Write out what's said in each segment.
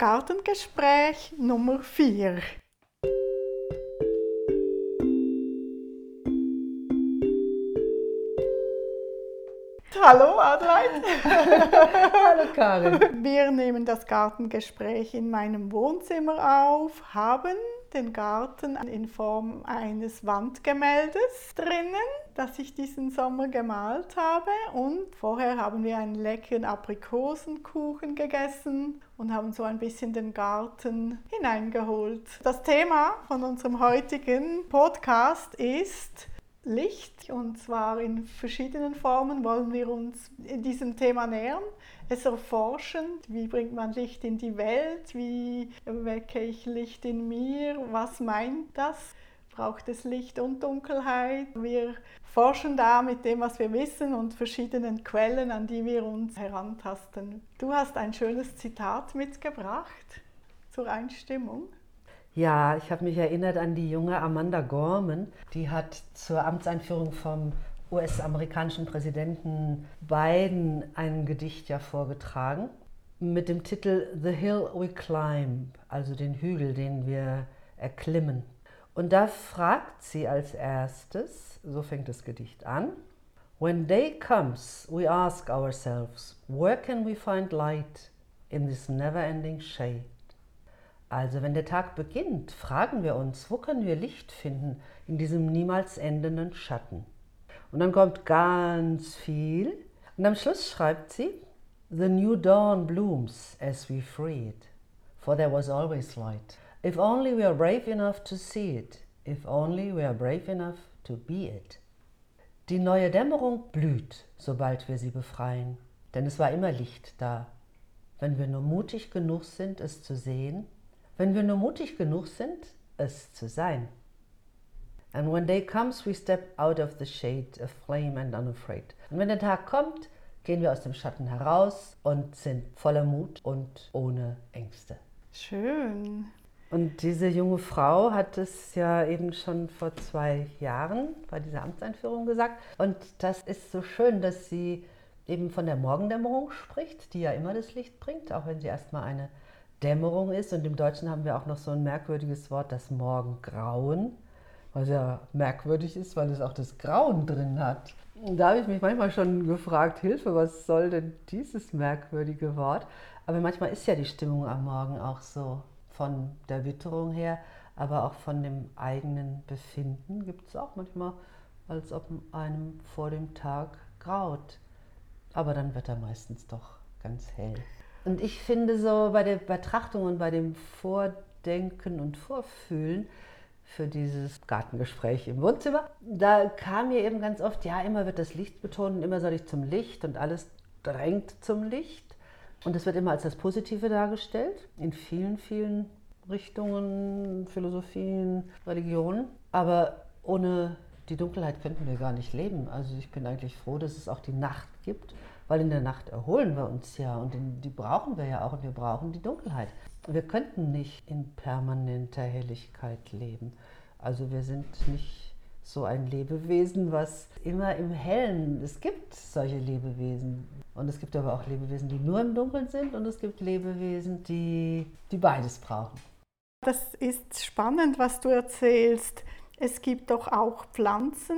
Gartengespräch Nummer 4. Hallo Adelheid. Hallo Karin. Wir nehmen das Gartengespräch in meinem Wohnzimmer auf, haben den Garten in Form eines Wandgemäldes drinnen, das ich diesen Sommer gemalt habe. Und vorher haben wir einen leckeren Aprikosenkuchen gegessen und haben so ein bisschen den Garten hineingeholt. Das Thema von unserem heutigen Podcast ist Licht und zwar in verschiedenen Formen wollen wir uns in diesem Thema nähern. Es erforschen, wie bringt man Licht in die Welt, wie wecke ich Licht in mir, was meint das? Braucht es Licht und Dunkelheit? Wir forschen da mit dem, was wir wissen und verschiedenen Quellen, an die wir uns herantasten. Du hast ein schönes Zitat mitgebracht zur Einstimmung. Ja, ich habe mich erinnert an die junge Amanda Gorman, die hat zur Amtseinführung vom US-amerikanischen Präsidenten Biden ein Gedicht ja vorgetragen mit dem Titel The Hill We Climb, also den Hügel, den wir erklimmen. Und da fragt sie als erstes, so fängt das Gedicht an, When day comes, we ask ourselves, where can we find light in this never-ending shade? Also wenn der Tag beginnt, fragen wir uns, wo können wir Licht finden in diesem niemals endenden Schatten? Und dann kommt ganz viel. Und am Schluss schreibt sie, The new dawn blooms as we free it, for there was always light. If only we are brave enough to see it, if only we are brave enough to be it. Die neue Dämmerung blüht, sobald wir sie befreien, denn es war immer Licht da. Wenn wir nur mutig genug sind, es zu sehen, wenn wir nur mutig genug sind, es zu sein. And when day comes, we step out of the shade, aflame and unafraid. Und wenn der Tag kommt, gehen wir aus dem Schatten heraus und sind voller Mut und ohne Ängste. Schön. Und diese junge Frau hat es ja eben schon vor zwei Jahren bei dieser Amtseinführung gesagt. Und das ist so schön, dass sie eben von der Morgendämmerung spricht, die ja immer das Licht bringt, auch wenn sie erstmal eine Dämmerung ist. Und im Deutschen haben wir auch noch so ein merkwürdiges Wort, das Morgengrauen, was ja merkwürdig ist, weil es auch das Grauen drin hat. Da habe ich mich manchmal schon gefragt, Hilfe, was soll denn dieses merkwürdige Wort? Aber manchmal ist ja die Stimmung am Morgen auch so von der Witterung her, aber auch von dem eigenen Befinden gibt es auch manchmal, als ob einem vor dem Tag graut. Aber dann wird er meistens doch ganz hell. Und ich finde so bei der Betrachtung und bei dem Vordenken und Vorfühlen für dieses Gartengespräch im Wohnzimmer, da kam mir eben ganz oft, ja, immer wird das Licht betont immer soll ich zum Licht und alles drängt zum Licht. Und es wird immer als das Positive dargestellt, in vielen, vielen Richtungen, Philosophien, Religionen. Aber ohne die Dunkelheit könnten wir gar nicht leben. Also ich bin eigentlich froh, dass es auch die Nacht gibt weil in der Nacht erholen wir uns ja und die brauchen wir ja auch und wir brauchen die Dunkelheit. Wir könnten nicht in permanenter Helligkeit leben. Also wir sind nicht so ein Lebewesen, was immer im Hellen, es gibt solche Lebewesen und es gibt aber auch Lebewesen, die nur im Dunkeln sind und es gibt Lebewesen, die, die beides brauchen. Das ist spannend, was du erzählst. Es gibt doch auch Pflanzen,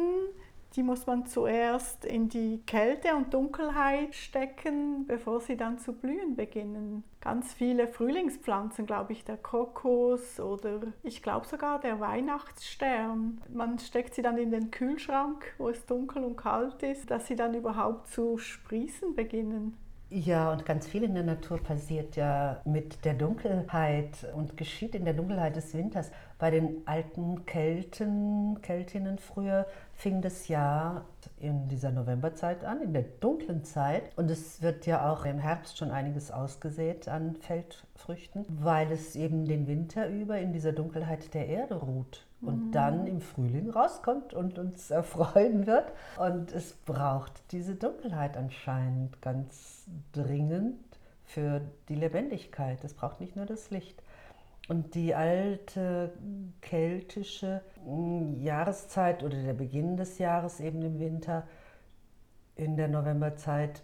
die muss man zuerst in die Kälte und Dunkelheit stecken, bevor sie dann zu blühen beginnen. Ganz viele Frühlingspflanzen, glaube ich, der Kokos oder ich glaube sogar der Weihnachtsstern. Man steckt sie dann in den Kühlschrank, wo es dunkel und kalt ist, dass sie dann überhaupt zu sprießen beginnen. Ja, und ganz viel in der Natur passiert ja mit der Dunkelheit und geschieht in der Dunkelheit des Winters. Bei den alten Kelten, Keltinnen früher fing das Jahr in dieser Novemberzeit an, in der dunklen Zeit. Und es wird ja auch im Herbst schon einiges ausgesät an Feldfrüchten, weil es eben den Winter über in dieser Dunkelheit der Erde ruht und dann im Frühling rauskommt und uns erfreuen wird. Und es braucht diese Dunkelheit anscheinend ganz dringend für die Lebendigkeit. Es braucht nicht nur das Licht. Und die alte keltische hm, Jahreszeit oder der Beginn des Jahres eben im Winter in der Novemberzeit,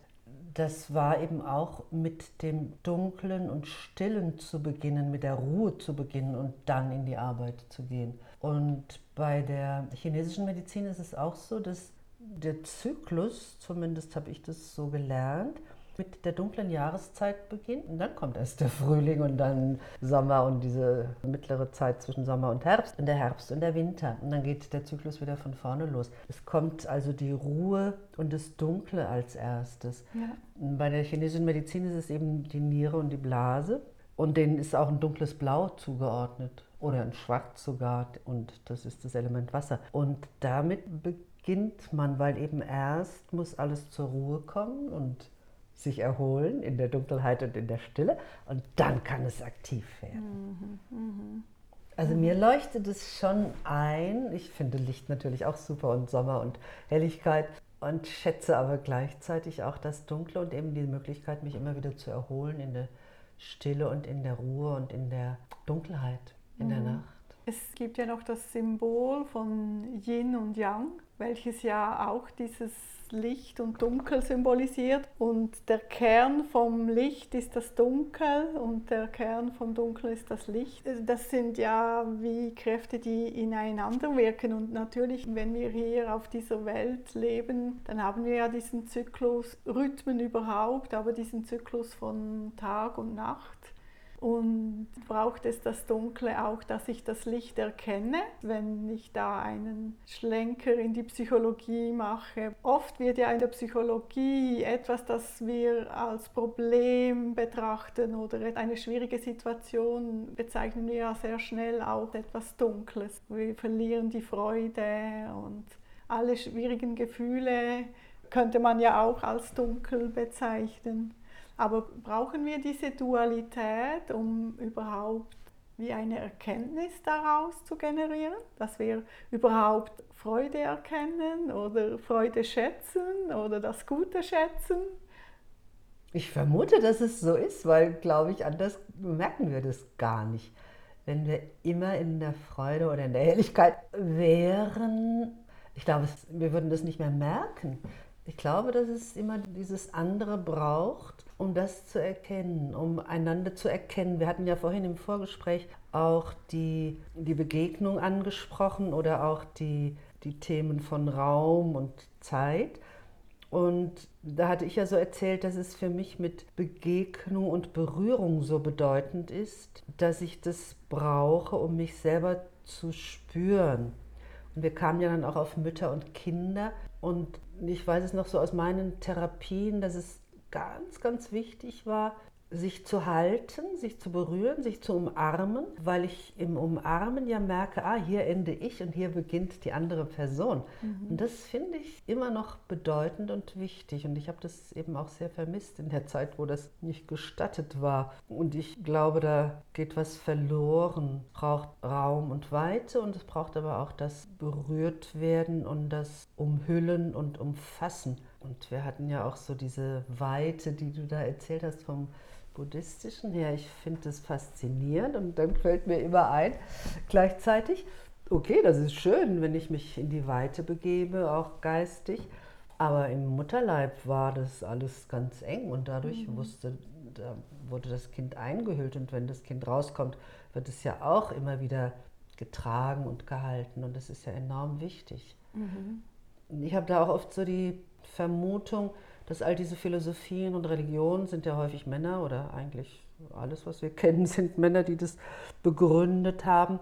das war eben auch mit dem Dunklen und Stillen zu beginnen, mit der Ruhe zu beginnen und dann in die Arbeit zu gehen. Und bei der chinesischen Medizin ist es auch so, dass der Zyklus, zumindest habe ich das so gelernt, mit der dunklen Jahreszeit beginnt und dann kommt erst der Frühling und dann Sommer und diese mittlere Zeit zwischen Sommer und Herbst und der Herbst und der Winter und dann geht der Zyklus wieder von vorne los. Es kommt also die Ruhe und das Dunkle als erstes. Ja. Bei der chinesischen Medizin ist es eben die Niere und die Blase und denen ist auch ein dunkles Blau zugeordnet oder ein Schwarz sogar und das ist das Element Wasser. Und damit beginnt man, weil eben erst muss alles zur Ruhe kommen und sich erholen in der Dunkelheit und in der Stille und dann kann es aktiv werden. Mhm, mh. Also mir leuchtet es schon ein. Ich finde Licht natürlich auch super und Sommer und Helligkeit und schätze aber gleichzeitig auch das Dunkle und eben die Möglichkeit, mich immer wieder zu erholen in der Stille und in der Ruhe und in der Dunkelheit in mhm. der Nacht. Es gibt ja noch das Symbol von Yin und Yang, welches ja auch dieses Licht und Dunkel symbolisiert. Und der Kern vom Licht ist das Dunkel und der Kern vom Dunkel ist das Licht. Das sind ja wie Kräfte, die ineinander wirken. Und natürlich, wenn wir hier auf dieser Welt leben, dann haben wir ja diesen Zyklus, Rhythmen überhaupt, aber diesen Zyklus von Tag und Nacht. Und braucht es das Dunkle auch, dass ich das Licht erkenne, wenn ich da einen Schlenker in die Psychologie mache. Oft wird ja in der Psychologie etwas, das wir als Problem betrachten oder eine schwierige Situation, bezeichnen wir ja sehr schnell auch etwas Dunkles. Wir verlieren die Freude und alle schwierigen Gefühle könnte man ja auch als dunkel bezeichnen. Aber brauchen wir diese Dualität, um überhaupt wie eine Erkenntnis daraus zu generieren, dass wir überhaupt Freude erkennen oder Freude schätzen oder das Gute schätzen? Ich vermute, dass es so ist, weil, glaube ich, anders merken wir das gar nicht. Wenn wir immer in der Freude oder in der Helligkeit wären, ich glaube, wir würden das nicht mehr merken. Ich glaube, dass es immer dieses andere braucht, um das zu erkennen, um einander zu erkennen. Wir hatten ja vorhin im Vorgespräch auch die, die Begegnung angesprochen oder auch die, die Themen von Raum und Zeit. Und da hatte ich ja so erzählt, dass es für mich mit Begegnung und Berührung so bedeutend ist, dass ich das brauche, um mich selber zu spüren. Und wir kamen ja dann auch auf Mütter und Kinder. Und ich weiß es noch so aus meinen Therapien, dass es ganz, ganz wichtig war, sich zu halten, sich zu berühren, sich zu umarmen, weil ich im Umarmen ja merke, ah, hier ende ich und hier beginnt die andere Person. Mhm. Und das finde ich immer noch bedeutend und wichtig. Und ich habe das eben auch sehr vermisst in der Zeit, wo das nicht gestattet war. Und ich glaube, da geht was verloren. Es braucht Raum und Weite und es braucht aber auch das berührt werden und das Umhüllen und Umfassen. Und wir hatten ja auch so diese Weite, die du da erzählt hast vom buddhistischen her. Ich finde das faszinierend und dann fällt mir immer ein, gleichzeitig, okay, das ist schön, wenn ich mich in die Weite begebe, auch geistig. Aber im Mutterleib war das alles ganz eng und dadurch mhm. wusste, da wurde das Kind eingehüllt und wenn das Kind rauskommt, wird es ja auch immer wieder getragen und gehalten und das ist ja enorm wichtig. Mhm. Ich habe da auch oft so die Vermutung, dass all diese Philosophien und Religionen sind ja häufig Männer oder eigentlich alles, was wir kennen, sind Männer, die das begründet haben,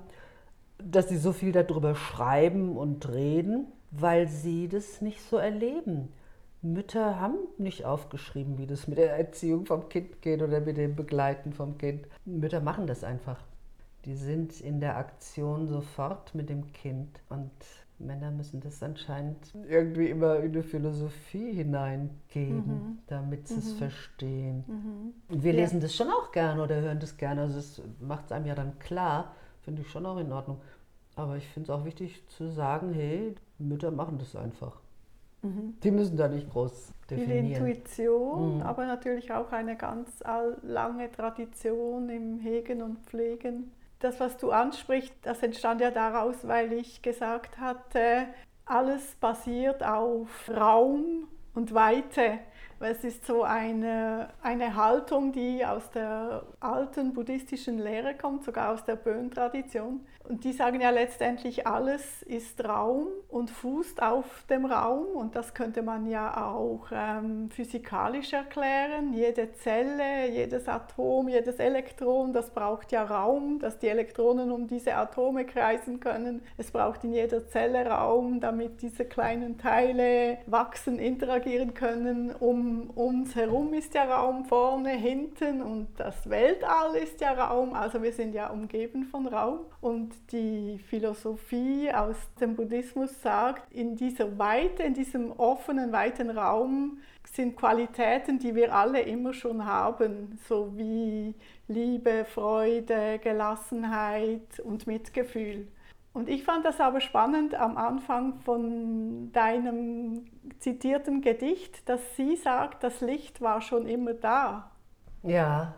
dass sie so viel darüber schreiben und reden, weil sie das nicht so erleben. Mütter haben nicht aufgeschrieben, wie das mit der Erziehung vom Kind geht oder mit dem Begleiten vom Kind. Mütter machen das einfach. Die sind in der Aktion sofort mit dem Kind und Männer müssen das anscheinend irgendwie immer in eine Philosophie hineingeben, mhm. damit sie mhm. es verstehen. Mhm. Wir ja. lesen das schon auch gerne oder hören das gerne. Also es macht es einem ja dann klar, finde ich schon auch in Ordnung. Aber ich finde es auch wichtig zu sagen, hey, Mütter machen das einfach. Mhm. Die müssen da nicht groß definieren. Viel Intuition, mhm. aber natürlich auch eine ganz lange Tradition im Hegen und Pflegen das, was du ansprichst, das entstand ja daraus, weil ich gesagt hatte, alles basiert auf Raum und Weite. Es ist so eine, eine Haltung, die aus der alten buddhistischen Lehre kommt, sogar aus der Bön-Tradition. Und die sagen ja letztendlich, alles ist Raum und fußt auf dem Raum. Und das könnte man ja auch ähm, physikalisch erklären. Jede Zelle, jedes Atom, jedes Elektron, das braucht ja Raum, dass die Elektronen um diese Atome kreisen können. Es braucht in jeder Zelle Raum, damit diese kleinen Teile wachsen, interagieren können. Um uns herum ist ja Raum, vorne, hinten und das Weltall ist ja Raum. Also wir sind ja umgeben von Raum. Und die Philosophie aus dem Buddhismus sagt, in dieser Weite, in diesem offenen, weiten Raum sind Qualitäten, die wir alle immer schon haben, so wie Liebe, Freude, Gelassenheit und Mitgefühl. Und ich fand das aber spannend am Anfang von deinem zitierten Gedicht, dass sie sagt, das Licht war schon immer da. Ja,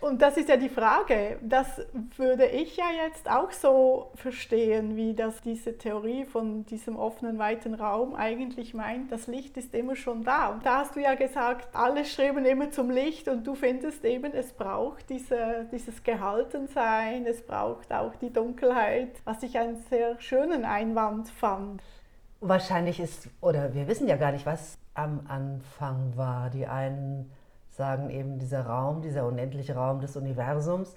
und das ist ja die Frage. Das würde ich ja jetzt auch so verstehen, wie das diese Theorie von diesem offenen, weiten Raum eigentlich meint. Das Licht ist immer schon da. Und da hast du ja gesagt, alle streben immer zum Licht und du findest eben, es braucht diese, dieses Gehaltensein, es braucht auch die Dunkelheit, was ich einen sehr schönen Einwand fand. Wahrscheinlich ist, oder wir wissen ja gar nicht, was am Anfang war. Die einen sagen eben dieser Raum, dieser unendliche Raum des Universums.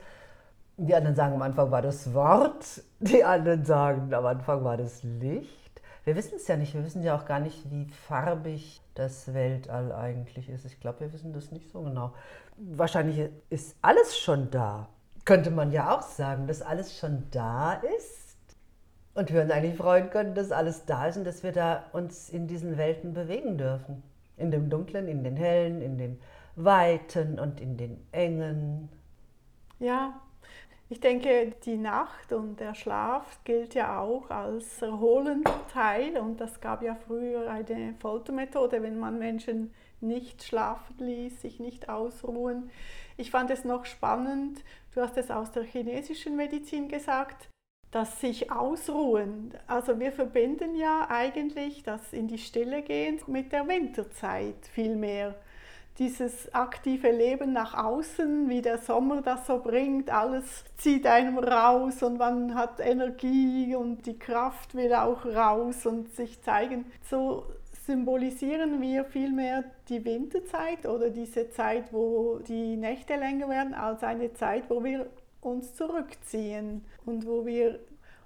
Die anderen sagen, am Anfang war das Wort, die anderen sagen, am Anfang war das Licht. Wir wissen es ja nicht, wir wissen ja auch gar nicht, wie farbig das Weltall eigentlich ist. Ich glaube, wir wissen das nicht so genau. Wahrscheinlich ist alles schon da. Könnte man ja auch sagen, dass alles schon da ist. Und wir uns eigentlich freuen können, dass alles da ist und dass wir da uns in diesen Welten bewegen dürfen. In dem Dunklen, in den Hellen, in den Weiten und in den Engen. Ja, ich denke, die Nacht und der Schlaf gilt ja auch als erholender Teil und das gab ja früher eine Foltermethode, wenn man Menschen nicht schlafen ließ, sich nicht ausruhen. Ich fand es noch spannend, du hast es aus der chinesischen Medizin gesagt, dass sich ausruhen. Also wir verbinden ja eigentlich das in die Stille gehen mit der Winterzeit viel mehr dieses aktive Leben nach außen, wie der Sommer das so bringt, alles zieht einem raus und man hat Energie und die Kraft will auch raus und sich zeigen. So symbolisieren wir vielmehr die Winterzeit oder diese Zeit, wo die Nächte länger werden, als eine Zeit, wo wir uns zurückziehen und wo wir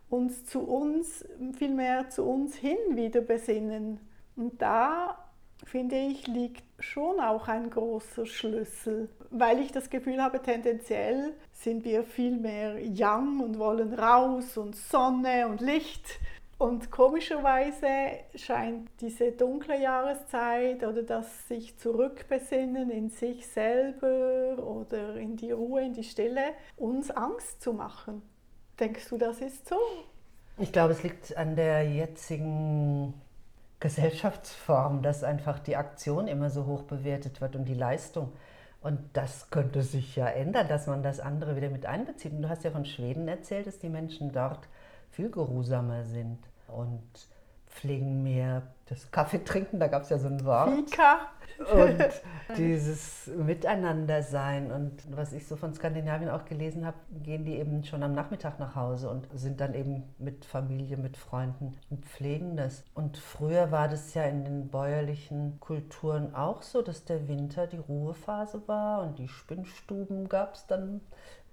uns zu uns, vielmehr zu uns hin wieder besinnen. Und da finde ich, liegt schon auch ein großer Schlüssel, weil ich das Gefühl habe, tendenziell sind wir viel mehr young und wollen raus und Sonne und Licht. Und komischerweise scheint diese dunkle Jahreszeit oder das sich zurückbesinnen in sich selber oder in die Ruhe, in die Stille, uns Angst zu machen. Denkst du, das ist so? Ich glaube, es liegt an der jetzigen Gesellschaftsform, dass einfach die Aktion immer so hoch bewertet wird und die Leistung. Und das könnte sich ja ändern, dass man das andere wieder mit einbezieht. Und du hast ja von Schweden erzählt, dass die Menschen dort viel geruhsamer sind und pflegen mehr das Kaffee trinken, da gab es ja so ein Wort. Fika. Und dieses Miteinandersein und was ich so von Skandinavien auch gelesen habe, gehen die eben schon am Nachmittag nach Hause und sind dann eben mit Familie, mit Freunden und pflegen das. Und früher war das ja in den bäuerlichen Kulturen auch so, dass der Winter die Ruhephase war und die Spinnstuben gab es dann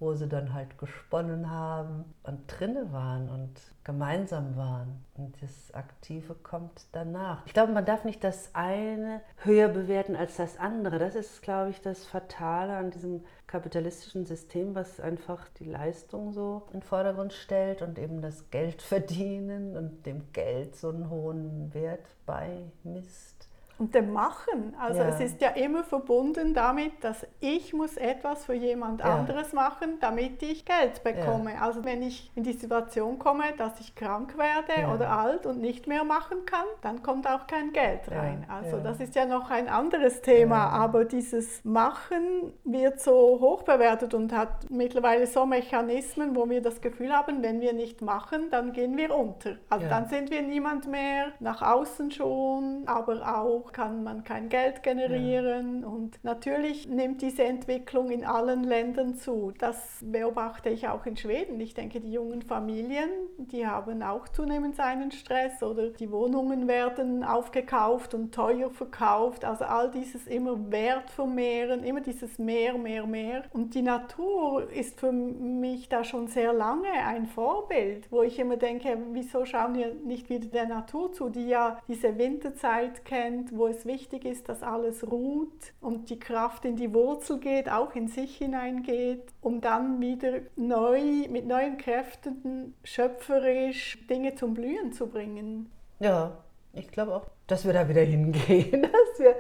wo sie dann halt gesponnen haben und drinne waren und gemeinsam waren. Und das Aktive kommt danach. Ich glaube, man darf nicht das eine höher bewerten als das andere. Das ist, glaube ich, das Fatale an diesem kapitalistischen System, was einfach die Leistung so in den Vordergrund stellt und eben das Geld verdienen und dem Geld so einen hohen Wert beimisst und dem Machen. Also ja. es ist ja immer verbunden damit, dass ich muss etwas für jemand ja. anderes machen, damit ich Geld bekomme. Ja. Also wenn ich in die Situation komme, dass ich krank werde oder alt und nicht mehr machen kann, dann kommt auch kein Geld rein. Also das ist ja noch ein anderes Thema, aber dieses Machen wird so hoch bewertet und hat mittlerweile so Mechanismen, wo wir das Gefühl haben, wenn wir nicht machen, dann gehen wir unter. Also dann sind wir niemand mehr, nach außen schon, aber auch kann man kein Geld generieren. Ja. Und natürlich nimmt diese Entwicklung in allen Ländern zu. Das beobachte ich auch in Schweden. Ich denke, die jungen Familien, die haben auch zunehmend seinen Stress oder die Wohnungen werden aufgekauft und teuer verkauft. Also all dieses immer Wert vermehren, immer dieses mehr, mehr, mehr. Und die Natur ist für mich da schon sehr lange ein Vorbild, wo ich immer denke, wieso schauen wir nicht wieder der Natur zu, die ja diese Winterzeit kennt, wo es wichtig ist, dass alles ruht und die Kraft in die Wurzel geht, auch in sich hineingeht, um dann wieder neu, mit neuen Kräften schöpferisch Dinge zum Blühen zu bringen. Ja, ich glaube auch, dass wir da wieder hingehen, dass wir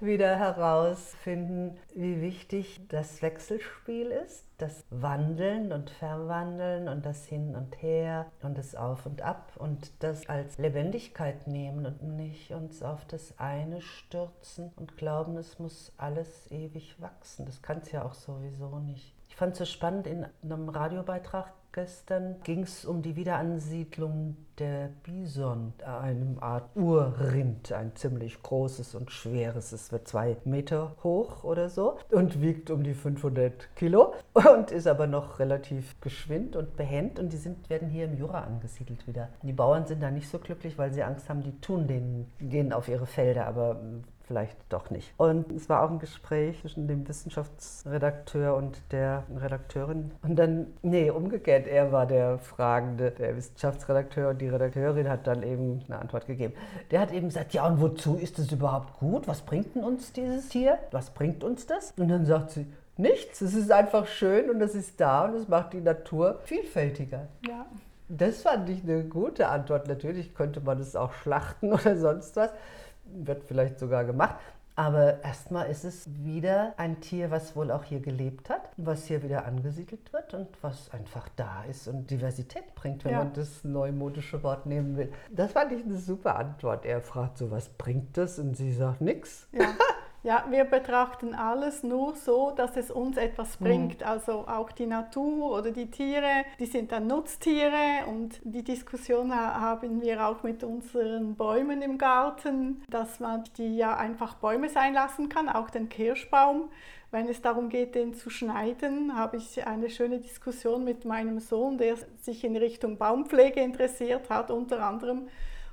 wieder herausfinden, wie wichtig das Wechselspiel ist, das Wandeln und Verwandeln und das Hin und Her und das Auf und Ab und das als Lebendigkeit nehmen und nicht uns auf das eine stürzen und glauben, es muss alles ewig wachsen. Das kann es ja auch sowieso nicht. Ich fand es so spannend in einem Radiobeitrag Gestern ging es um die Wiederansiedlung der Bison, einem Art Urrind, ein ziemlich großes und schweres. Es wird zwei Meter hoch oder so und wiegt um die 500 Kilo und ist aber noch relativ geschwind und behend. Und die sind, werden hier im Jura angesiedelt wieder. Die Bauern sind da nicht so glücklich, weil sie Angst haben, die tun denen, gehen auf ihre Felder, aber vielleicht doch nicht. Und es war auch ein Gespräch zwischen dem Wissenschaftsredakteur und der Redakteurin. Und dann, nee, umgekehrt, er war der Fragende, der Wissenschaftsredakteur und die Redakteurin hat dann eben eine Antwort gegeben. Der hat eben gesagt, ja und wozu ist es überhaupt gut? Was bringt denn uns dieses Tier? Was bringt uns das? Und dann sagt sie, nichts, es ist einfach schön und es ist da und es macht die Natur vielfältiger. Ja. Das fand ich eine gute Antwort. Natürlich könnte man es auch schlachten oder sonst was wird vielleicht sogar gemacht. Aber erstmal ist es wieder ein Tier, was wohl auch hier gelebt hat, was hier wieder angesiedelt wird und was einfach da ist und Diversität bringt, wenn ja. man das neumodische Wort nehmen will. Das fand ich eine super Antwort. Er fragt so, was bringt das? Und sie sagt nichts. Ja. Ja, wir betrachten alles nur so, dass es uns etwas mhm. bringt. Mhm. Also auch die Natur oder die Tiere, die sind dann Nutztiere und die Diskussion haben wir auch mit unseren Bäumen im Garten, dass man die ja einfach Bäume sein lassen kann, auch den Kirschbaum. Wenn es darum geht, den zu schneiden, habe ich eine schöne Diskussion mit meinem Sohn, der sich in Richtung Baumpflege interessiert hat, unter anderem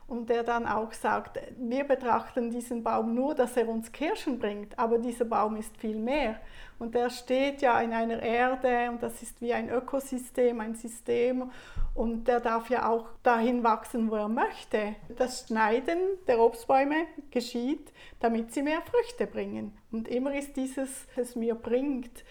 und der dann auch sagt, wir betrachten diesen Baum nur, dass er uns Kirschen bringt, aber dieser Baum ist viel mehr. Und der steht ja in einer Erde und das ist wie ein Ökosystem, ein System und der darf ja auch dahin wachsen, wo er möchte. Das Schneiden der Obstbäume geschieht, damit sie mehr Früchte bringen. Und immer ist dieses, es mir bringt.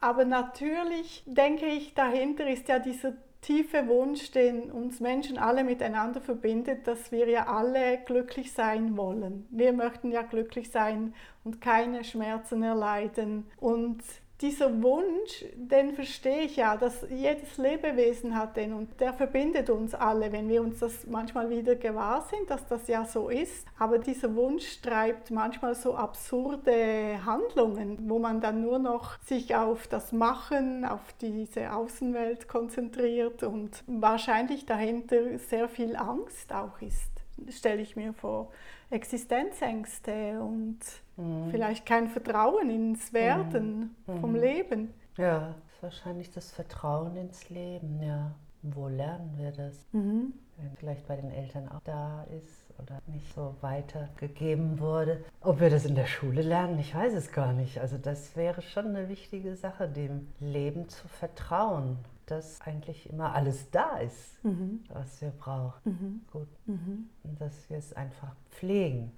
Aber natürlich denke ich, dahinter ist ja dieser tiefe Wunsch, den uns Menschen alle miteinander verbindet, dass wir ja alle glücklich sein wollen. Wir möchten ja glücklich sein und keine Schmerzen erleiden. Und dieser Wunsch, den verstehe ich ja, dass jedes Lebewesen hat den und der verbindet uns alle, wenn wir uns das manchmal wieder gewahr sind, dass das ja so ist. Aber dieser Wunsch treibt manchmal so absurde Handlungen, wo man dann nur noch sich auf das Machen, auf diese Außenwelt konzentriert und wahrscheinlich dahinter sehr viel Angst auch ist, stelle ich mir vor. Existenzängste und mhm. vielleicht kein Vertrauen ins Werden mhm. vom Leben. Ja, ist wahrscheinlich das Vertrauen ins Leben, ja. Wo lernen wir das? Mhm. Wenn vielleicht bei den Eltern auch da ist oder nicht so weitergegeben wurde. Ob wir das in der Schule lernen, ich weiß es gar nicht. Also das wäre schon eine wichtige Sache, dem Leben zu vertrauen dass eigentlich immer alles da ist, mhm. was wir brauchen. Mhm. Gut. Mhm. Und dass wir es einfach pflegen.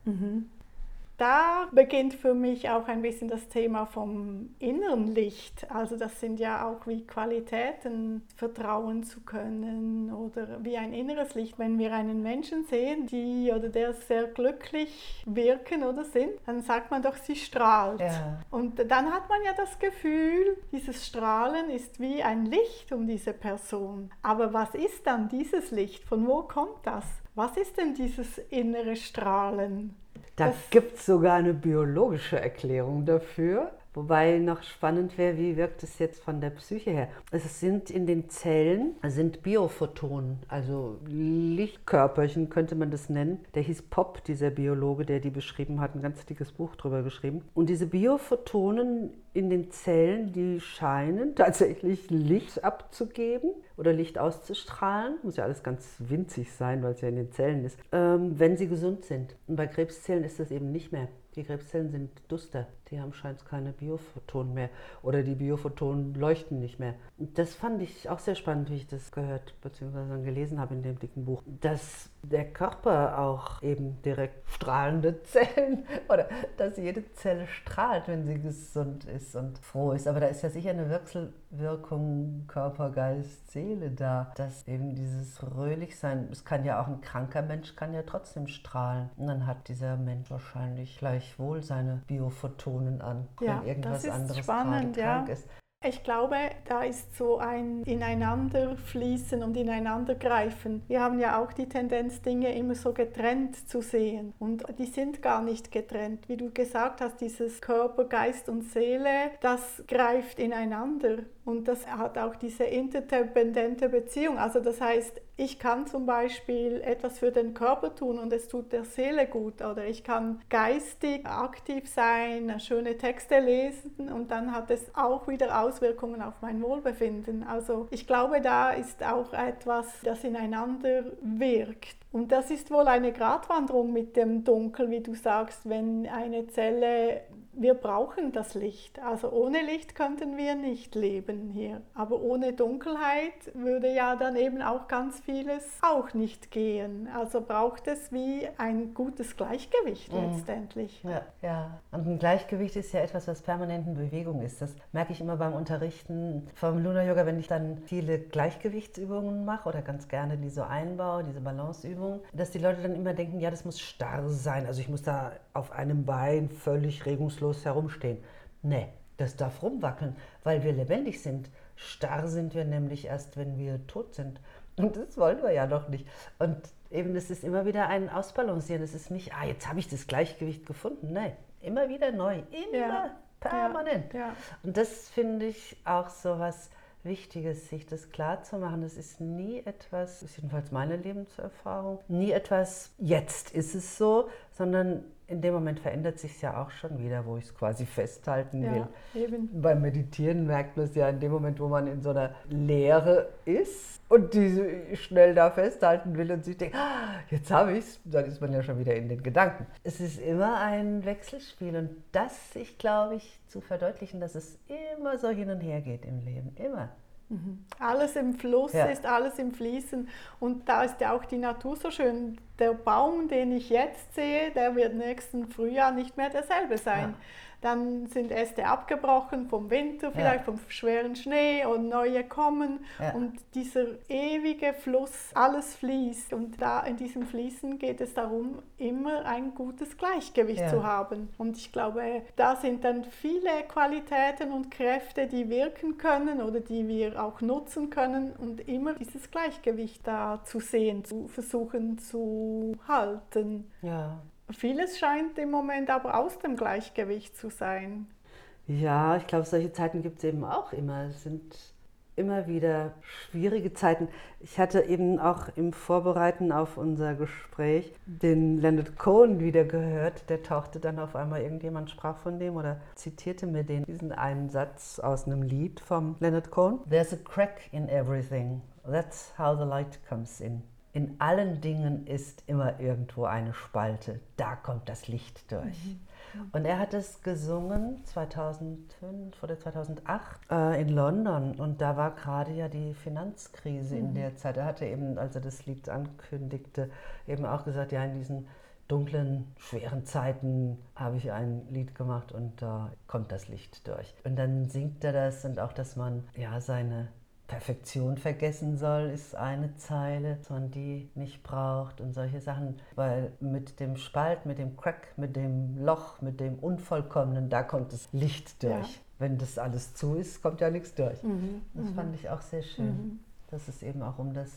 Da beginnt für mich auch ein bisschen das Thema vom inneren Licht. Also das sind ja auch wie Qualitäten, vertrauen zu können oder wie ein inneres Licht. Wenn wir einen Menschen sehen, die oder der sehr glücklich wirken oder sind, dann sagt man doch, sie strahlt. Ja. Und dann hat man ja das Gefühl, dieses Strahlen ist wie ein Licht um diese Person. Aber was ist dann dieses Licht? Von wo kommt das? Was ist denn dieses innere Strahlen? Da gibt es sogar eine biologische Erklärung dafür. Wobei noch spannend wäre, wie wirkt es jetzt von der Psyche her? Es sind in den Zellen sind Biophotonen, also Lichtkörperchen könnte man das nennen. Der hieß Pop, dieser Biologe, der die beschrieben hat, ein ganz dickes Buch drüber geschrieben. Und diese Biophotonen in den Zellen, die scheinen tatsächlich Licht abzugeben oder Licht auszustrahlen. Muss ja alles ganz winzig sein, weil es ja in den Zellen ist, ähm, wenn sie gesund sind. Und bei Krebszellen ist das eben nicht mehr. Die Krebszellen sind duster, die haben scheint keine Biophotonen mehr oder die Biophotonen leuchten nicht mehr. Das fand ich auch sehr spannend, wie ich das gehört bzw. gelesen habe in dem dicken Buch, dass der Körper auch eben direkt strahlende Zellen oder dass jede Zelle strahlt, wenn sie gesund ist und froh ist. Aber da ist ja sicher eine Wechselwirkung Körper, Geist, Seele da, dass eben dieses Fröhlichsein, es kann ja auch ein kranker Mensch, kann ja trotzdem strahlen. Und dann hat dieser Mensch wahrscheinlich gleichwohl seine Biophotonen an, wenn Ja, irgendwas das ist anderes spannend, gerade ja. krank ist. Ich glaube, da ist so ein Ineinanderfließen und Ineinandergreifen. Wir haben ja auch die Tendenz, Dinge immer so getrennt zu sehen. Und die sind gar nicht getrennt. Wie du gesagt hast, dieses Körper, Geist und Seele, das greift ineinander. Und das hat auch diese interdependente Beziehung. Also das heißt, ich kann zum Beispiel etwas für den Körper tun und es tut der Seele gut. Oder ich kann geistig aktiv sein, schöne Texte lesen und dann hat es auch wieder Auswirkungen auf mein Wohlbefinden. Also ich glaube, da ist auch etwas, das ineinander wirkt. Und das ist wohl eine Gratwanderung mit dem Dunkel, wie du sagst, wenn eine Zelle wir brauchen das Licht. Also ohne Licht könnten wir nicht leben hier. Aber ohne Dunkelheit würde ja dann eben auch ganz vieles auch nicht gehen. Also braucht es wie ein gutes Gleichgewicht Mhm. letztendlich. Ja, ja. Und ein Gleichgewicht ist ja etwas, was permanent in Bewegung ist. Das merke ich immer beim Unterrichten vom Luna Yoga, wenn ich dann viele Gleichgewichtsübungen mache oder ganz gerne die so einbaue, diese Balanceübungen, dass die Leute dann immer denken, ja, das muss starr sein. Also ich muss da auf einem Bein völlig regungslos herumstehen. Nee, das darf rumwackeln, weil wir lebendig sind. Starr sind wir nämlich erst, wenn wir tot sind. Und das wollen wir ja doch nicht. Und eben, es ist immer wieder ein Ausbalancieren. Es ist nicht, ah, jetzt habe ich das Gleichgewicht gefunden. Nein, immer wieder neu, immer Ja, permanent. Ja, ja. Und das finde ich auch so was Wichtiges, sich das klar zu machen. Das ist nie etwas, ist jedenfalls meine Lebenserfahrung, nie etwas, jetzt ist es so, sondern in dem Moment verändert sich es ja auch schon wieder, wo ich es quasi festhalten will. ja eben. Beim Meditieren merkt man es ja in dem Moment, wo man in so einer Leere ist und die schnell da festhalten will und sich denkt, ah, jetzt habe ich es, dann ist man ja schon wieder in den Gedanken. Es ist immer ein Wechselspiel und das, ich glaube ich, zu verdeutlichen, dass es immer so hin und her geht im Leben, immer. Alles im Fluss Ja. ist, alles im Fließen. Und da ist ja auch die Natur so schön. Der Baum, den ich jetzt sehe, der wird nächsten Frühjahr nicht mehr derselbe sein. Ja. Dann sind Äste abgebrochen vom Winter, vielleicht vom schweren Schnee und neue kommen. Ja. Und dieser ewige Fluss, alles fließt. Und da in diesem Fließen geht es darum, immer ein gutes Gleichgewicht Ja. zu haben. Und ich glaube, da sind dann viele Qualitäten und Kräfte, die wirken können oder die wir auch nutzen können und immer dieses Gleichgewicht da zu sehen, zu versuchen zu halten. Ja. Vieles scheint im Moment aber aus dem Gleichgewicht zu sein. Ja, ich glaube, solche Zeiten gibt es eben auch immer. Es sind immer wieder schwierige Zeiten. Ich hatte eben auch im Vorbereiten auf unser Gespräch den Leonard Cohen wieder gehört. Der tauchte dann auf einmal, irgendjemand sprach von dem oder zitierte mir den, diesen einen Satz aus einem Lied vom Leonard Cohen. There's a crack in everything. That's how the light comes in. In allen Dingen ist immer irgendwo eine Spalte. Da kommt das Licht durch. Und er hat es gesungen 2005 oder 2008 äh, in London. Und da war gerade ja die Finanzkrise in der Zeit. Er hatte eben, als er das Lied ankündigte, eben auch gesagt, ja, in diesen dunklen, schweren Zeiten habe ich ein Lied gemacht und da kommt das Licht durch. Und dann singt er das und auch, dass man ja seine Perfektion vergessen soll, ist eine Zeile, dass man die nicht braucht und solche Sachen. Weil mit dem Spalt, mit dem Crack, mit dem Loch, mit dem Unvollkommenen, da kommt das Licht durch. Ja. Wenn das alles zu ist, kommt ja nichts durch. Mhm. Das fand ich auch sehr schön, dass es eben auch um das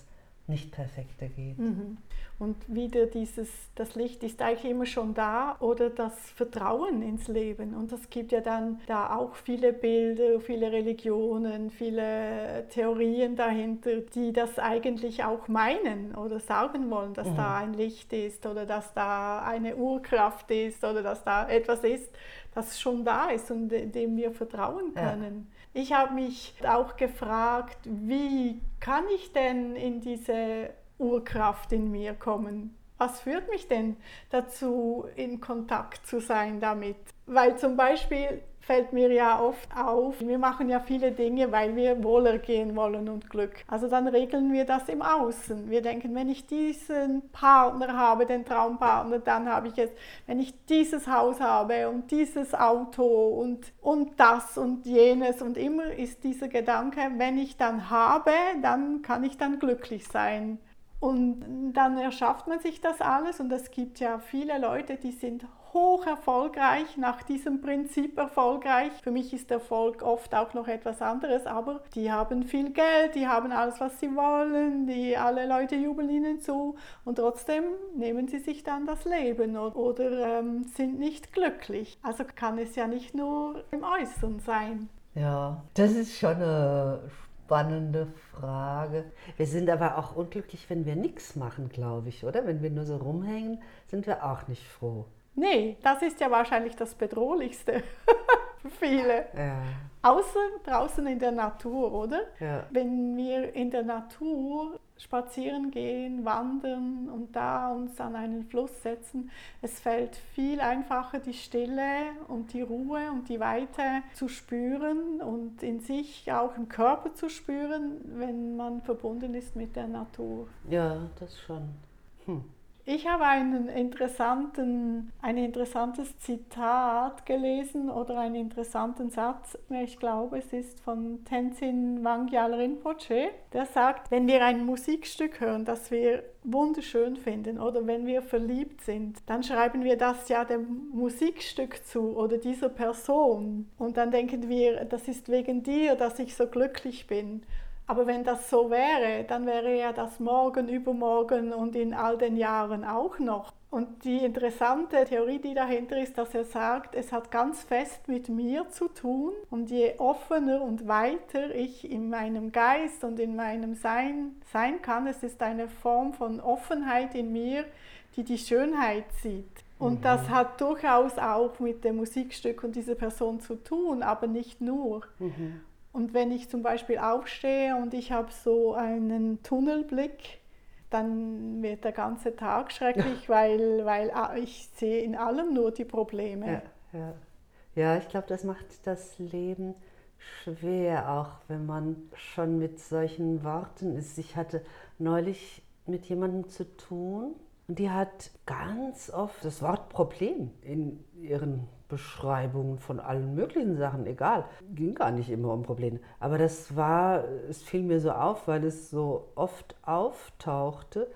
nicht perfekter geht. Mhm. Und wieder dieses, das Licht ist eigentlich immer schon da oder das Vertrauen ins Leben. Und es gibt ja dann da auch viele Bilder, viele Religionen, viele Theorien dahinter, die das eigentlich auch meinen oder sagen wollen, dass mhm. da ein Licht ist oder dass da eine Urkraft ist oder dass da etwas ist, das schon da ist und dem wir vertrauen können. Ja. Ich habe mich auch gefragt, wie kann ich denn in diese Urkraft in mir kommen. Was führt mich denn dazu, in Kontakt zu sein damit? Weil zum Beispiel fällt mir ja oft auf, wir machen ja viele Dinge, weil wir wohlergehen wollen und Glück. Also dann regeln wir das im Außen. Wir denken, wenn ich diesen Partner habe, den Traumpartner, dann habe ich es. Wenn ich dieses Haus habe und dieses Auto und, und das und jenes und immer ist dieser Gedanke, wenn ich dann habe, dann kann ich dann glücklich sein. Und dann erschafft man sich das alles und es gibt ja viele Leute, die sind hoch erfolgreich, nach diesem Prinzip erfolgreich. Für mich ist Erfolg oft auch noch etwas anderes, aber die haben viel Geld, die haben alles, was sie wollen, die alle Leute jubeln ihnen zu und trotzdem nehmen sie sich dann das Leben oder, oder ähm, sind nicht glücklich. Also kann es ja nicht nur im Äußeren sein. Ja, das ist schon eine spannende Frage. Wir sind aber auch unglücklich, wenn wir nichts machen, glaube ich, oder? Wenn wir nur so rumhängen, sind wir auch nicht froh. Nee, das ist ja wahrscheinlich das Bedrohlichste für viele. Ja. Außer draußen in der Natur, oder? Ja. Wenn wir in der Natur spazieren gehen, wandern und da uns an einen Fluss setzen. Es fällt viel einfacher, die Stille und die Ruhe und die Weite zu spüren und in sich auch im Körper zu spüren, wenn man verbunden ist mit der Natur. Ja, das schon. Hm. Ich habe einen interessanten, ein interessantes Zitat gelesen oder einen interessanten Satz. Ich glaube, es ist von Tenzin Wangyal Rinpoche. Der sagt, wenn wir ein Musikstück hören, das wir wunderschön finden oder wenn wir verliebt sind, dann schreiben wir das ja dem Musikstück zu oder dieser Person. Und dann denken wir, das ist wegen dir, dass ich so glücklich bin. Aber wenn das so wäre, dann wäre ja das morgen, übermorgen und in all den Jahren auch noch. Und die interessante Theorie, die dahinter ist, dass er sagt, es hat ganz fest mit mir zu tun. Und je offener und weiter ich in meinem Geist und in meinem Sein sein kann, es ist eine Form von Offenheit in mir, die die Schönheit sieht. Und mhm. das hat durchaus auch mit dem Musikstück und dieser Person zu tun, aber nicht nur. Mhm. Und wenn ich zum Beispiel aufstehe und ich habe so einen Tunnelblick, dann wird der ganze Tag schrecklich, weil, weil ah, ich sehe in allem nur die Probleme. Ja, ja. ja ich glaube, das macht das Leben schwer, auch wenn man schon mit solchen Worten ist. Ich hatte neulich mit jemandem zu tun und die hat ganz oft das Wort Problem in ihren Beschreibungen von allen möglichen Sachen, egal. Ging gar nicht immer um Probleme. Aber das war, es fiel mir so auf, weil es so oft auftauchte.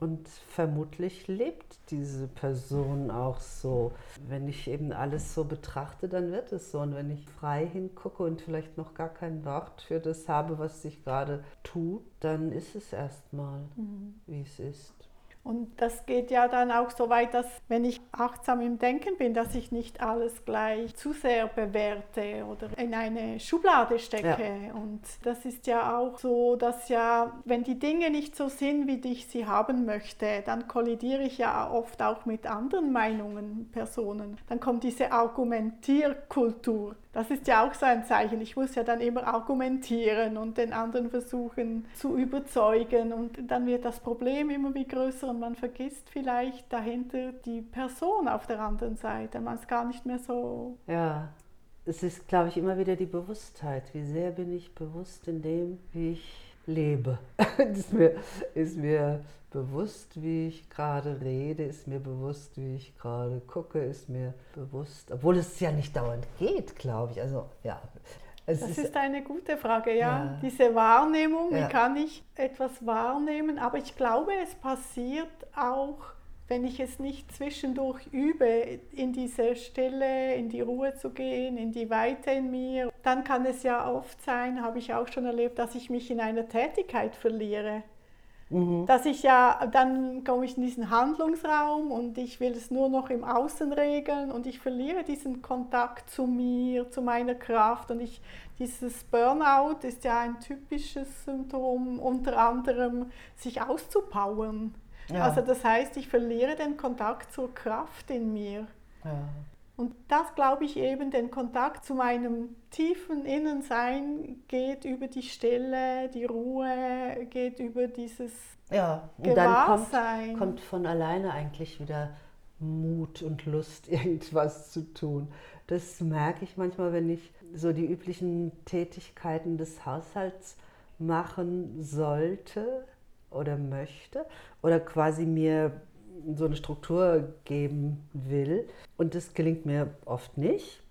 Und vermutlich lebt diese Person auch so. Wenn ich eben alles so betrachte, dann wird es so. Und wenn ich frei hingucke und vielleicht noch gar kein Wort für das habe, was sich gerade tut, dann ist es erstmal, mhm. wie es ist. Und das geht ja dann auch so weit, dass wenn ich achtsam im Denken bin, dass ich nicht alles gleich zu sehr bewerte oder in eine Schublade stecke. Ja. Und das ist ja auch so, dass ja, wenn die Dinge nicht so sind, wie ich sie haben möchte, dann kollidiere ich ja oft auch mit anderen Meinungen, Personen. Dann kommt diese Argumentierkultur. Das ist ja auch so ein Zeichen. Ich muss ja dann immer argumentieren und den anderen versuchen zu überzeugen. Und dann wird das Problem immer wie größer und man vergisst vielleicht dahinter die Person auf der anderen Seite. Man ist gar nicht mehr so. Ja, es ist, glaube ich, immer wieder die Bewusstheit. Wie sehr bin ich bewusst in dem, wie ich lebe. ist, mir, ist mir bewusst, wie ich gerade rede, ist mir bewusst, wie ich gerade gucke, ist mir bewusst, obwohl es ja nicht dauernd geht, glaube ich. Also ja. Es das ist, ist, eine gute Frage, ja. ja. Diese Wahrnehmung, ja. wie kann ich etwas wahrnehmen? Aber ich glaube, es passiert auch wenn ich es nicht zwischendurch übe, in diese Stille, in die Ruhe zu gehen, in die Weite in mir, dann kann es ja oft sein, habe ich auch schon erlebt, dass ich mich in einer Tätigkeit verliere. Mhm. Dass ich ja, dann komme ich in diesen Handlungsraum und ich will es nur noch im Außen regeln und ich verliere diesen Kontakt zu mir, zu meiner Kraft und ich, dieses Burnout ist ja ein typisches Symptom, unter anderem sich auszupowern. Ja. Also das heißt, ich verliere den Kontakt zur Kraft in mir. Ja. Und das glaube ich eben, den Kontakt zu meinem tiefen Innensein geht über die Stille, die Ruhe, geht über dieses ja, und Gewahrsein. dann kommt, kommt von alleine eigentlich wieder Mut und Lust, irgendwas zu tun. Das merke ich manchmal, wenn ich so die üblichen Tätigkeiten des Haushalts machen sollte oder möchte oder quasi mir so eine Struktur geben will. Und das gelingt mir oft nicht.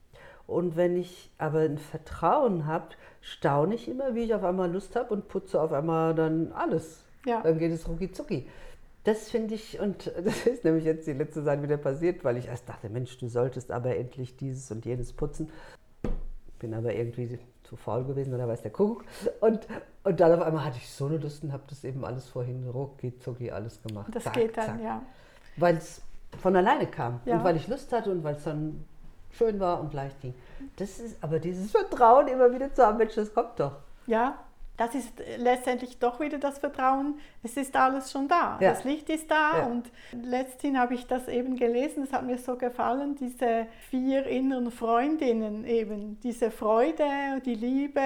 Und wenn ich aber ein Vertrauen habe, staune ich immer, wie ich auf einmal Lust habe und putze auf einmal dann alles. Ja. Dann geht es rucki zucki. Das finde ich, und das ist nämlich jetzt die letzte Zeit wieder passiert, weil ich erst dachte, Mensch, du solltest aber endlich dieses und jenes putzen. Bin aber irgendwie zu faul gewesen oder weiß der Kuckuck. Und, und dann auf einmal hatte ich so eine Lust und habe das eben alles vorhin rucki zucki alles gemacht. Das zack, geht dann, zack. ja weil es von alleine kam ja. und weil ich Lust hatte und weil es dann schön war und leicht ging. Das ist aber dieses Vertrauen immer wieder zu haben, Mensch, das kommt doch. Ja, das ist letztendlich doch wieder das Vertrauen, es ist alles schon da. Ja. Das Licht ist da ja. und letzthin habe ich das eben gelesen, es hat mir so gefallen, diese vier inneren Freundinnen eben, diese Freude, die Liebe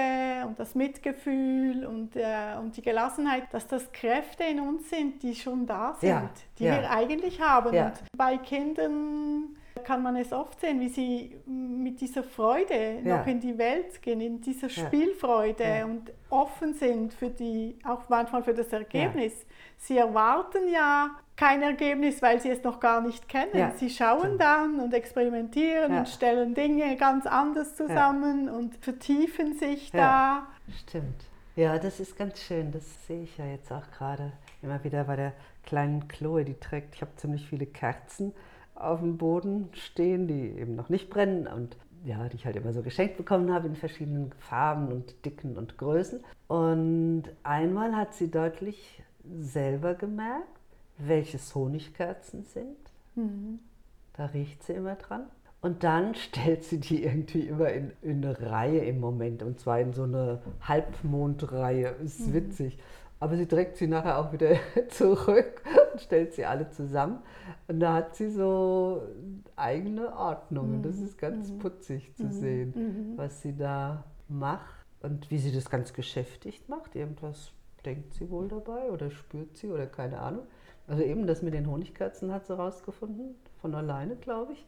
und das Mitgefühl und, äh, und die Gelassenheit, dass das Kräfte in uns sind, die schon da sind, ja. die wir eigentlich haben. Und bei Kindern kann man es oft sehen, wie sie mit dieser Freude ja. noch in die Welt gehen, in dieser Spielfreude ja. und offen sind für die, auch manchmal für das Ergebnis. Ja. Sie erwarten ja kein Ergebnis, weil sie es noch gar nicht kennen. Sie schauen dann und experimentieren und stellen Dinge ganz anders zusammen und vertiefen sich da. Stimmt. Ja, das ist ganz schön. Das sehe ich ja jetzt auch gerade immer wieder bei der kleinen Chloe, die trägt, ich habe ziemlich viele Kerzen auf dem Boden stehen, die eben noch nicht brennen und ja, die ich halt immer so geschenkt bekommen habe in verschiedenen Farben und Dicken und Größen. Und einmal hat sie deutlich selber gemerkt, welches Honigkerzen sind. Mhm. Da riecht sie immer dran. Und dann stellt sie die irgendwie immer in, in, eine Reihe im Moment, und zwar in so eine Halbmondreihe. Ist mhm. witzig. Aber sie trägt sie nachher auch wieder zurück stellt sie alle zusammen. Und da hat sie so eigene Ordnungen. Mhm. Das ist ganz mhm. putzig zu mhm. sehen, mhm. was sie da macht und wie sie das ganz geschäftigt macht. Irgendwas denkt sie wohl dabei oder spürt sie oder keine Ahnung. Also eben das mit den Honigkerzen hat sie rausgefunden, von alleine, glaube ich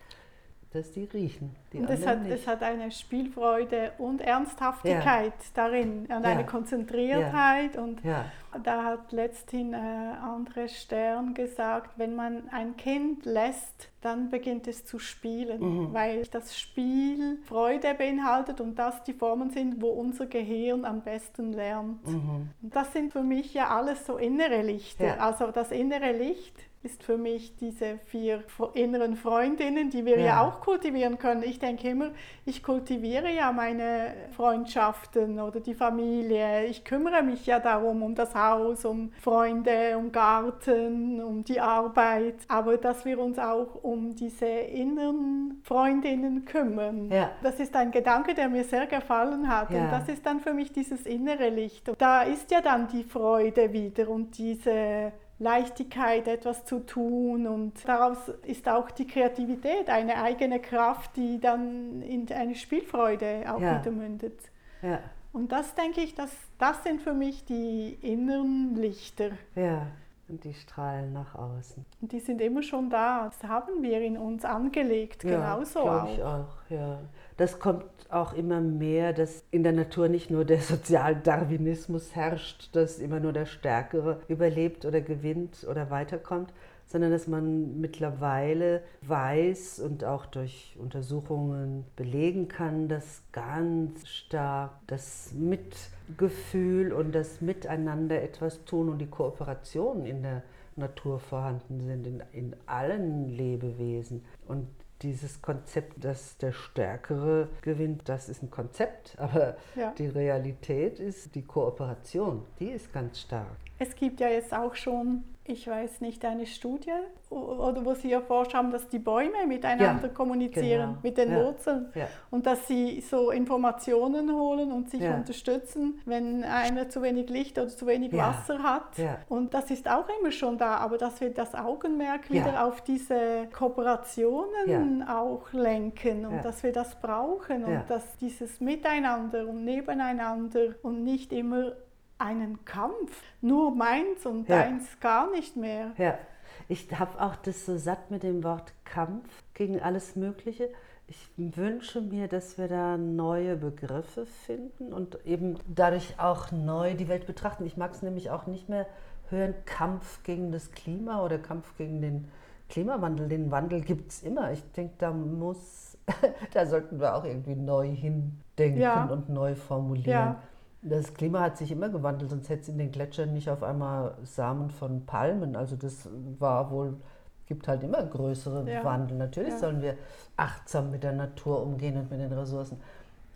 dass die riechen. Die und es hat, es hat eine Spielfreude und Ernsthaftigkeit ja. darin und ja. eine Konzentriertheit. Ja. Und da hat letzthin äh, André Stern gesagt, wenn man ein Kind lässt, dann beginnt es zu spielen, mhm. weil das Spiel Freude beinhaltet und das die Formen sind, wo unser Gehirn am besten lernt. Mhm. Und das sind für mich ja alles so innere Lichter. Also das innere Licht ist für mich diese vier inneren Freundinnen, die wir ja. ja. auch kultivieren können. Ich denke immer, ich kultiviere ja meine Freundschaften oder die Familie. Ich kümmere mich ja darum, um das Haus, um Freunde, um Garten, um die Arbeit. Aber dass wir uns auch um diese inneren Freundinnen kümmern. Ja. Das ist ein Gedanke, der mir sehr gefallen hat. Ja. Und das ist dann für mich dieses innere Licht. Und da ist ja dann die Freude wieder und diese Leichtigkeit, etwas zu tun und daraus ist auch die Kreativität, eine eigene Kraft, die dann in eine Spielfreude auch ja. wieder mündet. Ja. Und das denke ich, das, das sind für mich die inneren Lichter. Ja, und die strahlen nach außen. Und die sind immer schon da. Das haben wir in uns angelegt, genauso ja, auch. Ich auch. Ja das kommt auch immer mehr, dass in der Natur nicht nur der Sozialdarwinismus herrscht, dass immer nur der Stärkere überlebt oder gewinnt oder weiterkommt, sondern dass man mittlerweile weiß und auch durch Untersuchungen belegen kann, dass ganz stark das Mitgefühl und das Miteinander etwas tun und die Kooperation in der Natur vorhanden sind, in, in allen Lebewesen. Und dieses Konzept, dass der Stärkere gewinnt, das ist ein Konzept, aber ja. die Realität ist die Kooperation, die ist ganz stark. Es gibt ja jetzt auch schon ich weiß nicht, eine Studie, oder wo Sie erforscht haben, dass die Bäume miteinander ja, kommunizieren, genau. mit den ja, Wurzeln. Ja. Und dass sie so Informationen holen und sich unterstützen, wenn einer zu wenig Licht oder zu wenig Wasser hat. Und das ist auch immer schon da, aber dass wir das Augenmerk wieder auf diese Kooperationen auch lenken und dass wir das brauchen und dass dieses Miteinander und Nebeneinander und nicht immer einen Kampf, nur meins und ja. deins gar nicht mehr. Ja, ich habe auch das so satt mit dem Wort Kampf gegen alles Mögliche. Ich wünsche mir, dass wir da neue Begriffe finden und eben dadurch auch neu die Welt betrachten. Ich mag es nämlich auch nicht mehr hören, Kampf gegen das Klima oder Kampf gegen den Klimawandel. Den Wandel gibt es immer. Ich denke, da muss, da sollten wir auch irgendwie neu hindenken ja. und neu formulieren. Ja. Das Klima hat sich immer gewandelt, sonst hätte es in den Gletschern nicht auf einmal Samen von Palmen. Also das war wohl, gibt halt immer größere ja. Wandel. Natürlich ja. sollen wir achtsam mit der Natur umgehen und mit den Ressourcen.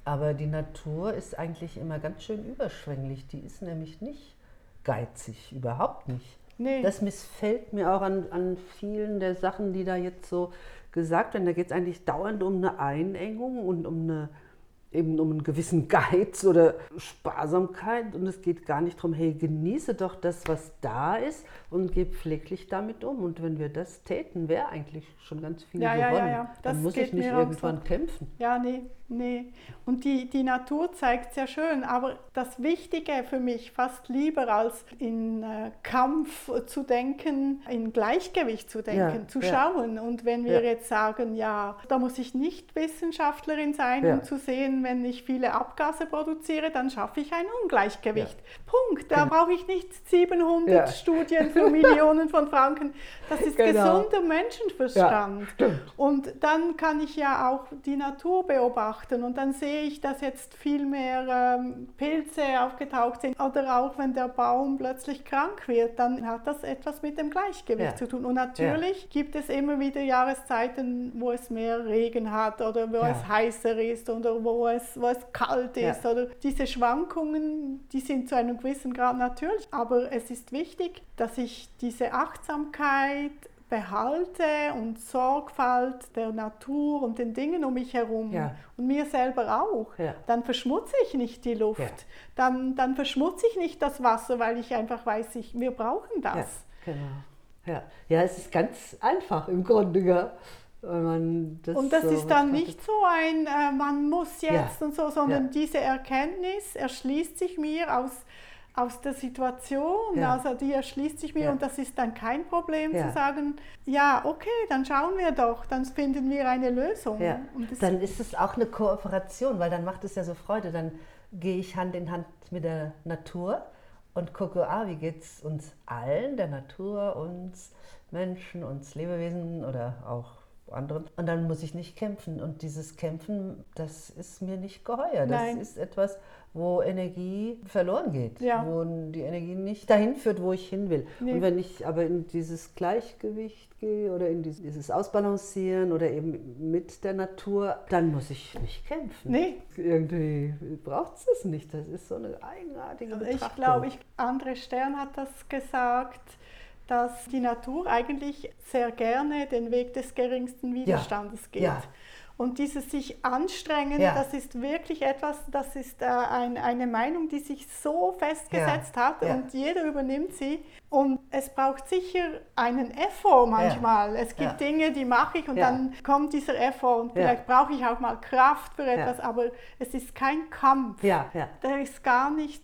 Aber die Natur ist eigentlich immer ganz schön überschwänglich. Die ist nämlich nicht geizig, überhaupt nicht. Nee. Das missfällt mir auch an, an vielen der Sachen, die da jetzt so gesagt werden. Da geht es eigentlich dauernd um eine Einengung und um eine eben um einen gewissen Geiz oder Sparsamkeit und es geht gar nicht darum, hey, genieße doch das, was da ist und geh pfleglich damit um. Und wenn wir das täten, wäre eigentlich schon ganz viel ja, gewonnen. Ja, ja, ja. Dann muss ich nicht irgendwann so. kämpfen. Ja, nee, nee. Und die, die Natur zeigt es ja schön, aber das Wichtige für mich, fast lieber als in äh, Kampf zu denken, in Gleichgewicht zu denken, ja, zu schauen. Und wenn wir jetzt sagen, ja, da muss ich nicht Wissenschaftlerin sein, um zu sehen, wenn ich viele Abgase produziere, dann schaffe ich ein Ungleichgewicht. Ja. Punkt. Da genau. brauche ich nicht 700 ja. Studien für Millionen von Franken. Das ist genau. gesunder Menschenverstand. Ja, und dann kann ich ja auch die Natur beobachten und dann sehe ich, dass jetzt viel mehr ähm, Pilze aufgetaucht sind oder auch wenn der Baum plötzlich krank wird, dann hat das etwas mit dem Gleichgewicht zu tun. Und natürlich gibt es immer wieder Jahreszeiten, wo es mehr Regen hat oder wo es heißer ist oder wo es, wo es kalt ist. Ja. Oder diese Schwankungen, die sind zu einem gewissen Grad natürlich, aber es ist wichtig, dass ich diese Achtsamkeit behalte und Sorgfalt der Natur und den Dingen um mich herum ja. und mir selber auch, ja. dann verschmutze ich nicht die Luft, ja. dann, dann verschmutze ich nicht das Wasser, weil ich einfach weiß, ich, wir brauchen das. genau. Ja. ja, es ist ganz einfach im Grunde. Ja. Das und das so ist dann nicht so ein, äh, man muss jetzt ja. und so, sondern ja. diese Erkenntnis erschließt sich mir aus, aus der Situation, ja. also die erschließt sich mir und das ist dann kein Problem zu sagen, ja, okay, dann schauen wir doch, dann finden wir eine Lösung. dann ist es auch eine Kooperation, weil dann macht es ja so Freude, dann gehe ich Hand in Hand mit der Natur und gucke, ah, wie geht es uns allen, der Natur, uns Menschen, uns Lebewesen oder auch anderen. Und dann muss ich nicht kämpfen. Und dieses Kämpfen, das ist mir nicht geheuer. Das Nein. ist etwas, wo Energie verloren geht, ja. wo die Energie nicht dahin führt, wo ich hin will. Nee. Und wenn ich aber in dieses Gleichgewicht gehe oder in dieses Ausbalancieren oder eben mit der Natur, dann muss ich nicht kämpfen. Nee. Irgendwie braucht es das nicht. Das ist so eine eigenartige Betrachtung. Ich glaube, ich, André Stern hat das gesagt dass die Natur eigentlich sehr gerne den Weg des geringsten Widerstandes ja. geht. Ja. Und dieses sich anstrengen, ja. das ist wirklich etwas, das ist äh, ein, eine Meinung, die sich so festgesetzt ja. hat ja. und jeder übernimmt sie. Und es braucht sicher einen Effort manchmal. Es gibt Dinge, die mache ich und dann kommt dieser Effort und vielleicht brauche ich auch mal Kraft für etwas, aber es ist kein Kampf. Der ist gar nicht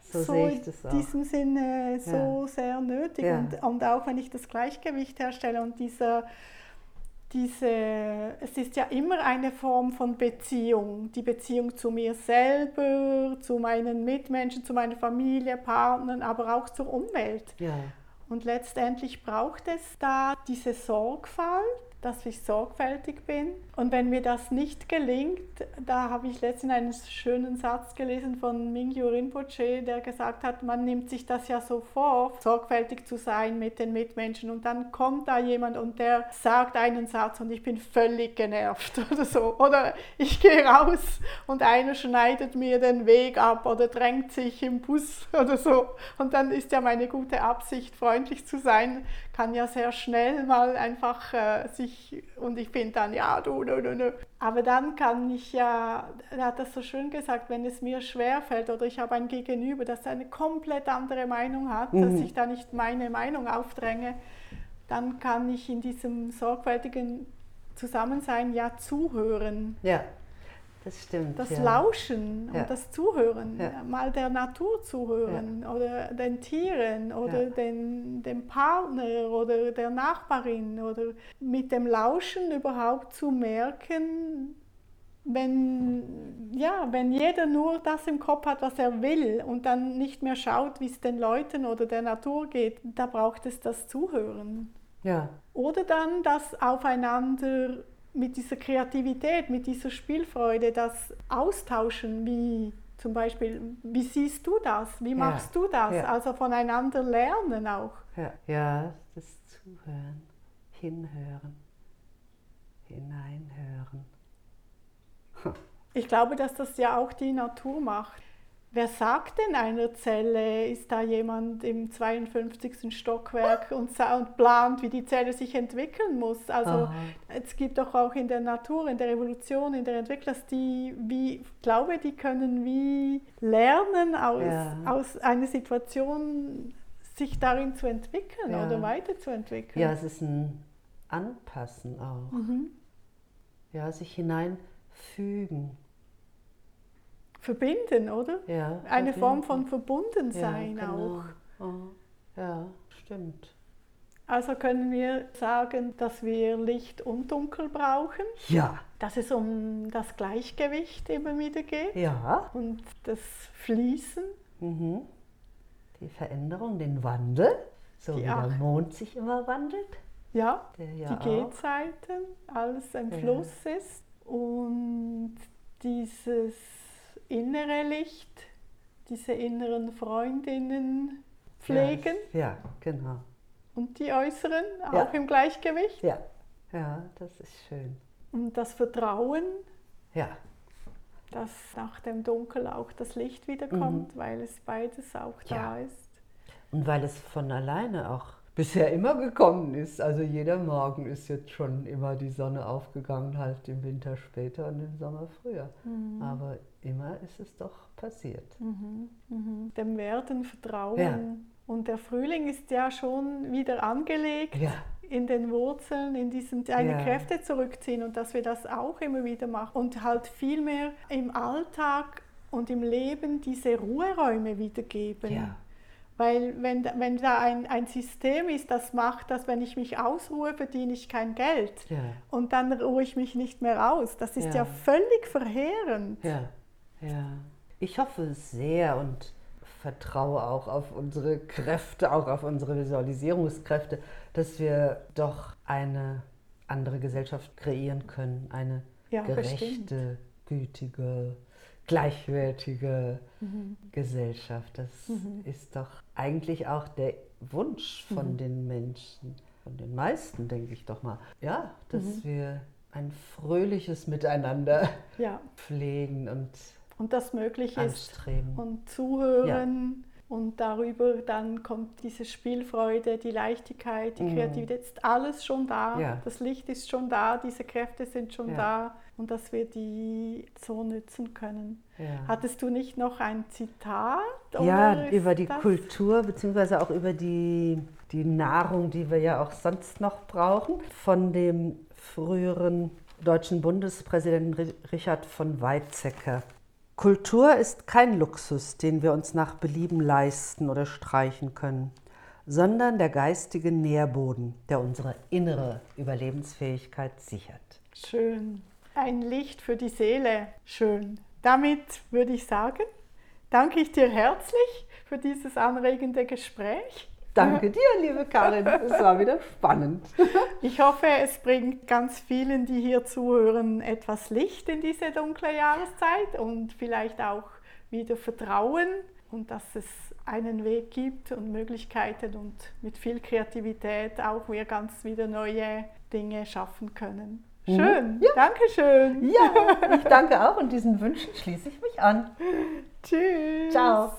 so, so in diesem Sinne so sehr nötig. Und, und auch wenn ich das Gleichgewicht herstelle und dieser diese, es ist ja immer eine Form von Beziehung, die Beziehung zu mir selber, zu meinen Mitmenschen, zu meiner Familie, Partnern, aber auch zur Umwelt. Ja. Und letztendlich braucht es da diese Sorgfalt, dass ich sorgfältig bin. Und wenn mir das nicht gelingt, da habe ich letztens einen schönen Satz gelesen von Mingyu Rinpoche, der gesagt hat, man nimmt sich das ja so vor, sorgfältig zu sein mit den Mitmenschen. Und dann kommt da jemand und der sagt einen Satz und ich bin völlig genervt oder so. Oder ich gehe raus und einer schneidet mir den Weg ab oder drängt sich im Bus oder so. Und dann ist ja meine gute Absicht, freundlich zu sein, kann ja sehr schnell mal einfach äh, sich, und ich bin dann, ja, du, du, du, du. Aber dann kann ich ja, er hat das so schön gesagt, wenn es mir schwerfällt oder ich habe ein Gegenüber, das eine komplett andere Meinung hat, mhm. dass ich da nicht meine Meinung aufdränge, dann kann ich in diesem sorgfältigen Zusammensein ja zuhören. Ja. Das stimmt. Das ja. Lauschen ja. und das Zuhören, ja. mal der Natur zuhören oder den Tieren oder den, dem Partner oder der Nachbarin oder mit dem Lauschen überhaupt zu merken, wenn, ja, wenn jeder nur das im Kopf hat, was er will und dann nicht mehr schaut, wie es den Leuten oder der Natur geht, da braucht es das Zuhören. Ja. Oder dann das Aufeinander mit dieser Kreativität, mit dieser Spielfreude, das Austauschen, wie zum Beispiel, wie siehst du das, wie machst ja, du das, ja. also voneinander lernen auch. Ja, ja, das Zuhören, Hinhören, Hineinhören. Ich glaube, dass das ja auch die Natur macht. Wer sagt denn einer Zelle, ist da jemand im 52. Stockwerk und, und plant, wie die Zelle sich entwickeln muss? Also Aha. es gibt doch auch in der Natur, in der Evolution, in der Entwicklung, dass die, wie, ich glaube, die können wie lernen aus, ja. aus einer Situation, sich darin zu entwickeln ja. oder weiterzuentwickeln. Ja, es ist ein Anpassen auch. Mhm. Ja, sich hineinfügen verbinden, oder? Ja. Eine Form von Verbundensein ja, genau. auch. Ja, stimmt. Also können wir sagen, dass wir Licht und Dunkel brauchen. Ja. Dass es um das Gleichgewicht immer wieder geht. Ja. Und das Fließen. Mhm. Die Veränderung, den Wandel, so die wie der Mond sich immer wandelt. Ja, ja die Gehzeiten, alles ein ja. Fluss ist. Und dieses innere Licht, diese inneren Freundinnen pflegen. Ja, ja genau. Und die äußeren auch ja. im Gleichgewicht. Ja. ja, das ist schön. Und das Vertrauen. Ja. Dass nach dem Dunkel auch das Licht wiederkommt, mhm. weil es beides auch ja. da ist. Und weil es von alleine auch bisher immer gekommen ist. Also jeder Morgen ist jetzt schon immer die Sonne aufgegangen, halt im Winter später und im Sommer früher. Mhm. Aber immer ist es doch passiert. Mhm. Mhm. Dem Werden vertrauen. Ja. Und der Frühling ist ja schon wieder angelegt. Ja. In den Wurzeln, in diesen seine ja. Kräfte zurückziehen und dass wir das auch immer wieder machen und halt viel mehr im Alltag und im Leben diese Ruheräume wiedergeben. Ja. Weil wenn, wenn da ein, ein System ist, das macht, dass wenn ich mich ausruhe, verdiene ich kein Geld. Ja. Und dann ruhe ich mich nicht mehr aus. Das ist ja, ja völlig verheerend. Ja, ja. Ich hoffe sehr und vertraue auch auf unsere Kräfte, auch auf unsere Visualisierungskräfte, dass wir doch eine andere Gesellschaft kreieren können. Eine ja, gerechte, bestimmt. gütige, gleichwertige mhm. Gesellschaft. Das mhm. ist doch eigentlich auch der Wunsch von mhm. den Menschen, von den meisten, denke ich doch mal. Ja, dass mhm. wir ein fröhliches Miteinander ja. pflegen und und das möglich anstreben. ist und zuhören ja. und darüber dann kommt diese Spielfreude, die Leichtigkeit, die mhm. Kreativität, ist alles schon da. Ja. Das Licht ist schon da, diese Kräfte sind schon da und dass wir die so nützen können. Ja. Hattest du nicht noch ein Zitat? Ja, über die Kultur beziehungsweise auch über die, die Nahrung, die wir ja auch sonst noch brauchen, von dem früheren deutschen Bundespräsidenten Richard von Weizsäcker. Kultur ist kein Luxus, den wir uns nach Belieben leisten oder streichen können, sondern der geistige Nährboden, der unsere innere Überlebensfähigkeit sichert. Schön. Ein Licht für die Seele. Schön. Damit würde ich sagen, danke ich dir herzlich für dieses anregende Gespräch. Danke dir, liebe Karin. Es war wieder spannend. Ich hoffe, es bringt ganz vielen, die hier zuhören, etwas Licht in diese dunkle Jahreszeit und vielleicht auch wieder Vertrauen und dass es einen Weg gibt und Möglichkeiten und mit viel Kreativität auch wir ganz wieder neue Dinge schaffen können. Mhm. Schön, ja. danke schön. Ja, ich danke auch und diesen Wünschen schließe ich mich an. Tschüss. Ciao.